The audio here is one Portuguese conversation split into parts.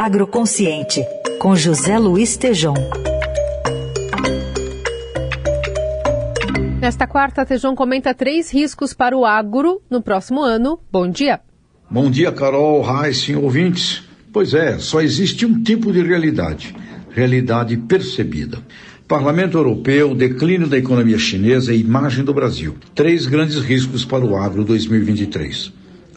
Agroconsciente, com José Luiz Tejom. Nesta quarta, Tejom comenta três riscos para o agro no próximo ano. Bom dia. Bom dia, Carol, Raíssen, ouvintes. Pois é, só existe um tipo de realidade, realidade percebida. Parlamento Europeu, declínio da economia chinesa e imagem do Brasil. Três grandes riscos para o agro 2023.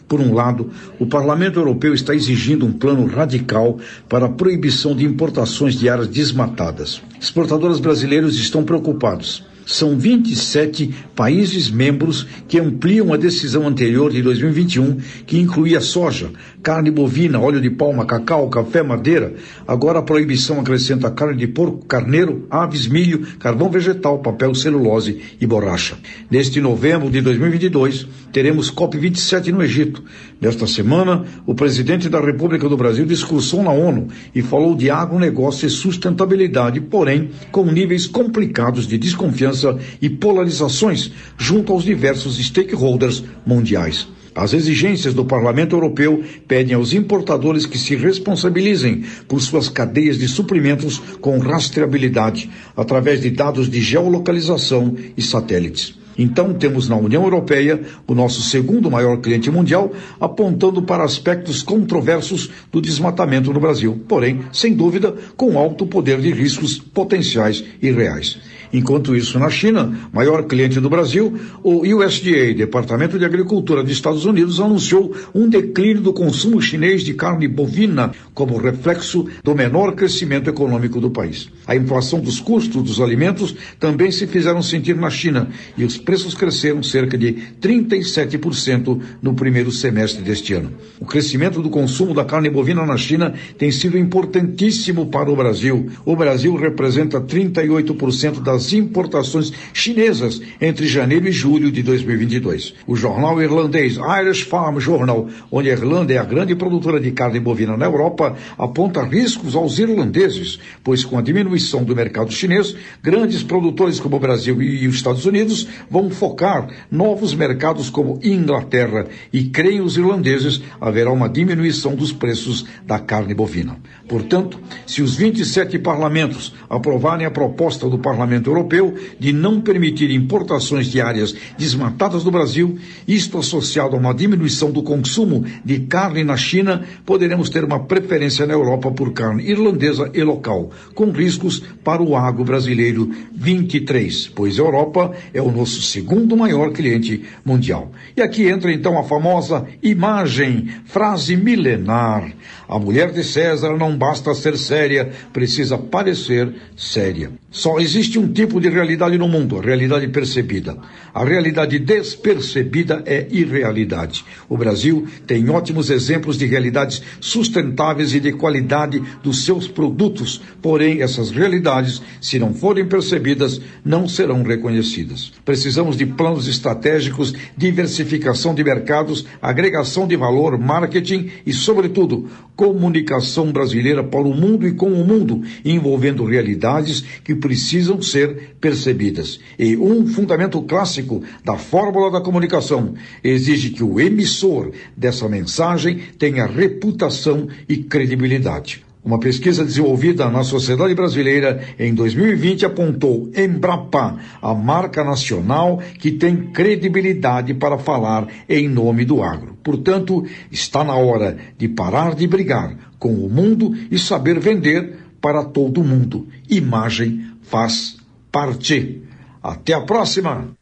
Por um lado, o Parlamento Europeu está exigindo um plano radical para a proibição de importações de áreas desmatadas. Exportadores brasileiros estão preocupados são 27 países membros que ampliam a decisão anterior de 2021, que incluía soja, carne bovina, óleo de palma, cacau, café, madeira. Agora a proibição acrescenta carne de porco, carneiro, aves, milho, carvão vegetal, papel, celulose e borracha. Neste novembro de 2022, teremos COP27 no Egito. Nesta semana, o presidente da República do Brasil discursou na ONU e falou de agronegócio e sustentabilidade, porém com níveis complicados de desconfiança e polarizações junto aos diversos stakeholders mundiais. As exigências do Parlamento Europeu pedem aos importadores que se responsabilizem por suas cadeias de suprimentos com rastreabilidade, através de dados de geolocalização e satélites. Então, temos na União Europeia o nosso segundo maior cliente mundial, apontando para aspectos controversos do desmatamento no Brasil, porém, sem dúvida, com alto poder de riscos potenciais e reais. Enquanto isso, na China, maior cliente do Brasil, o USDA, Departamento de Agricultura dos Estados Unidos, anunciou um declínio do consumo chinês de carne bovina como reflexo do menor crescimento econômico do país. A inflação dos custos dos alimentos também se fizeram sentir na China e os preços cresceram cerca de 37% no primeiro semestre deste ano. O crescimento do consumo da carne bovina na China tem sido importantíssimo para o Brasil. O Brasil representa 38% das importações chinesas entre janeiro e julho de 2022. O jornal irlandês Irish Farm Journal, onde a Irlanda é a grande produtora de carne bovina na Europa, aponta riscos aos irlandeses, pois com a diminuição do mercado chinês, grandes produtores como o Brasil e os Estados Unidos vão focar novos mercados como Inglaterra e creem os irlandeses haverá uma diminuição dos preços da carne bovina. Portanto, se os 27 parlamentos aprovarem a proposta do Parlamento Europeu de não permitir importações de áreas desmatadas do Brasil, isto associado a uma diminuição do consumo de carne na China, poderemos ter uma preferência na Europa por carne irlandesa e local, com riscos para o agro brasileiro 23, pois a Europa é o nosso segundo maior cliente mundial. E aqui entra então a famosa imagem, frase milenar. A mulher de César não basta ser séria, precisa parecer séria. Só existe um tipo de realidade no mundo, a realidade percebida. A realidade despercebida é irrealidade. O Brasil tem ótimos exemplos de realidades sustentáveis e de qualidade dos seus produtos, porém essas realidades, se não forem percebidas, não serão reconhecidas. Precisamos de planos estratégicos, diversificação de mercados, agregação de valor, marketing e, sobretudo, comunicação brasileira para o mundo e com o mundo, envolvendo realidades que precisam ser percebidas. E um fundamento clássico da fórmula da comunicação exige que o emissor dessa mensagem tenha reputação e credibilidade. Uma pesquisa desenvolvida na sociedade brasileira em 2020 apontou Embrapa, a marca nacional que tem credibilidade para falar em nome do agro. Portanto, está na hora de parar de brigar com o mundo e saber vender para todo mundo. Imagem faz parte. Até a próxima!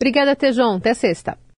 Obrigada, Tejon. Até sexta.